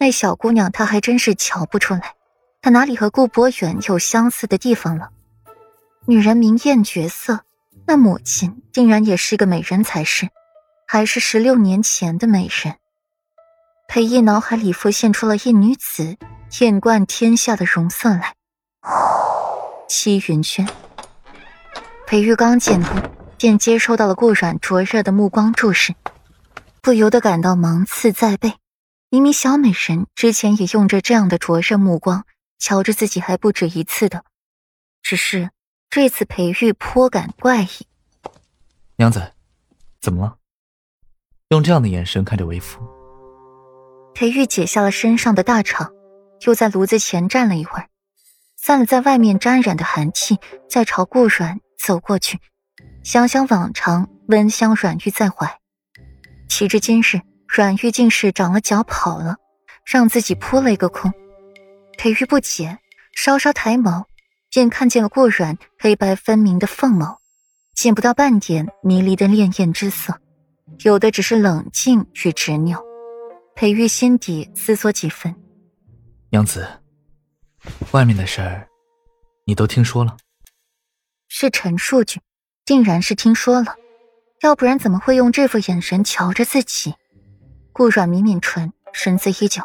那小姑娘她还真是瞧不出来，她哪里和顾博远有相似的地方了？女人明艳绝色，那母亲定然也是个美人才是，还是十六年前的美人。裴毅脑海里浮现出了一女子艳冠天下的容色来，七云轩。裴玉刚见步，便接收到了顾阮灼热的目光注视，不由得感到芒刺在背。明明小美人之前也用着这样的灼热目光瞧着自己还不止一次的，只是这次裴玉颇感怪异。娘子，怎么了？用这样的眼神看着为夫。裴玉解下了身上的大氅，又在炉子前站了一会儿，散了在外面沾染的寒气，再朝顾阮。走过去，想想往常温香软玉在怀，岂知今日软玉竟是长了脚跑了，让自己扑了一个空。裴玉不解，稍稍抬眸，便看见了顾软黑白分明的凤眸，见不到半点迷离的潋滟之色，有的只是冷静与执拗。裴玉心底思索几分，娘子，外面的事儿，你都听说了。是陈述句，定然是听说了，要不然怎么会用这副眼神瞧着自己？顾阮抿抿唇，神色依旧。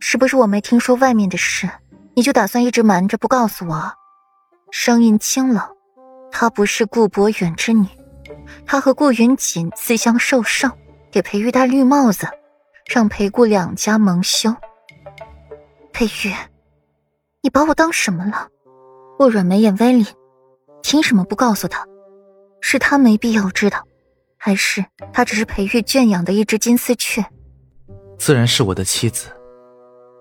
是不是我没听说外面的事，你就打算一直瞒着不告诉我？声音清冷，她不是顾博远之女，她和顾云锦私相授受，给裴玉戴绿帽子，让裴顾两家蒙羞。裴玉，你把我当什么了？顾阮眉眼微凛。凭什么不告诉他？是他没必要知道，还是他只是裴玉圈养的一只金丝雀？自然是我的妻子。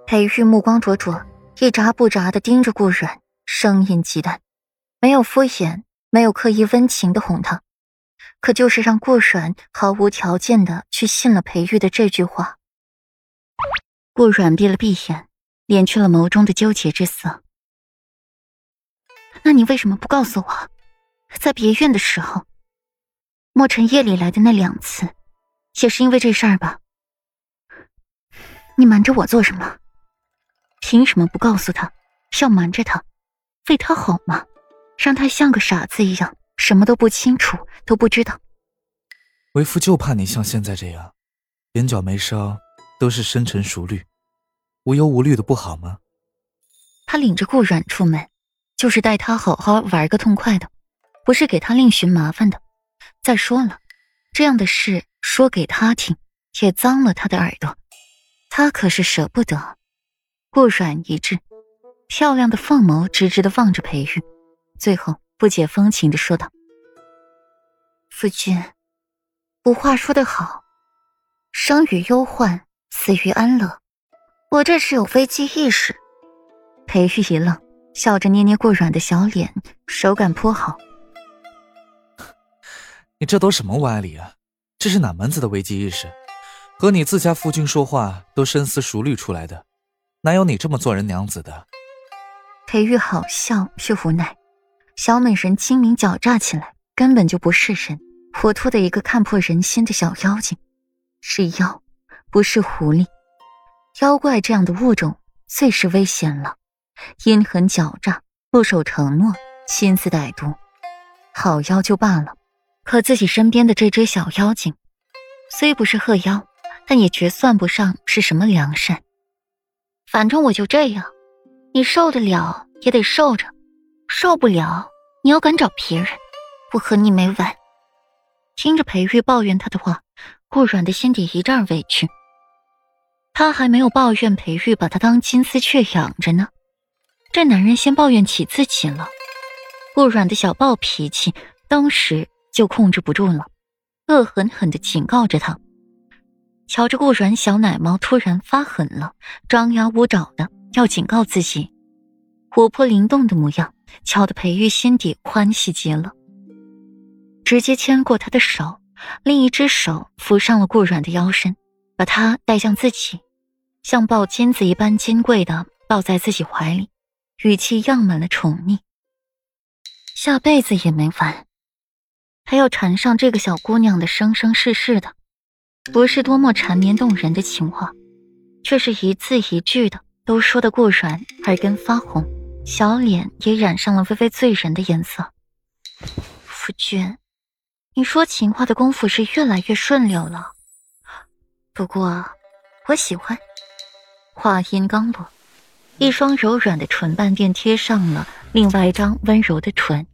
裴玉目光灼灼，一眨不眨的盯着顾阮，声音极淡，没有敷衍，没有刻意温情的哄他，可就是让顾阮毫无条件的去信了裴玉的这句话。顾阮闭了闭眼，敛去了眸中的纠结之色。那你为什么不告诉我，在别院的时候，莫尘夜里来的那两次，也是因为这事儿吧？你瞒着我做什么？凭什么不告诉他？要瞒着他，为他好吗？让他像个傻子一样，什么都不清楚，都不知道。为夫就怕你像现在这样，眼角眉梢都是深沉熟虑，无忧无虑的不好吗？他领着顾阮出门。就是带他好好玩个痛快的，不是给他另寻麻烦的。再说了，这样的事说给他听，也脏了他的耳朵。他可是舍不得。顾软一滞，漂亮的凤眸直直的望着裴玉，最后不解风情的说道：“夫君，古话说得好，生于忧患，死于安乐。我这是有危机意识。”裴玉一愣。笑着捏捏顾软的小脸，手感颇好。你这都什么歪理啊？这是哪门子的危机意识？和你自家夫君说话都深思熟虑出来的，哪有你这么做人娘子的？裴玉好笑却无奈，小美人精明狡诈起来，根本就不是人，活脱的一个看破人心的小妖精，是妖，不是狐狸。妖怪这样的物种最是危险了。阴狠狡诈，不守承诺，心思歹毒，好妖就罢了，可自己身边的这只小妖精，虽不是鹤妖，但也绝算不上是什么良善。反正我就这样，你受得了也得受着，受不了你要敢找别人，我和你没完。听着裴玉抱怨他的话，顾软的心底一阵委屈。他还没有抱怨裴玉把他当金丝雀养着呢。这男人先抱怨起自己了，顾软的小暴脾气当时就控制不住了，恶狠狠地警告着他。瞧着顾软小奶猫突然发狠了，张牙舞爪的要警告自己，活泼灵动的模样，瞧得裴玉心底欢喜极了，直接牵过他的手，另一只手扶上了顾软的腰身，把他带向自己，像抱金子一般金贵的抱在自己怀里。语气漾满了宠溺，下辈子也没完，还要缠上这个小姑娘的生生世世的，不是多么缠绵动人的情话。却是一字一句的都说得过软，耳根发红，小脸也染上了微微醉人的颜色。夫君，你说情话的功夫是越来越顺溜了。不过，我喜欢。话音刚落，一双柔软的唇瓣便贴上了另外一张温柔的唇。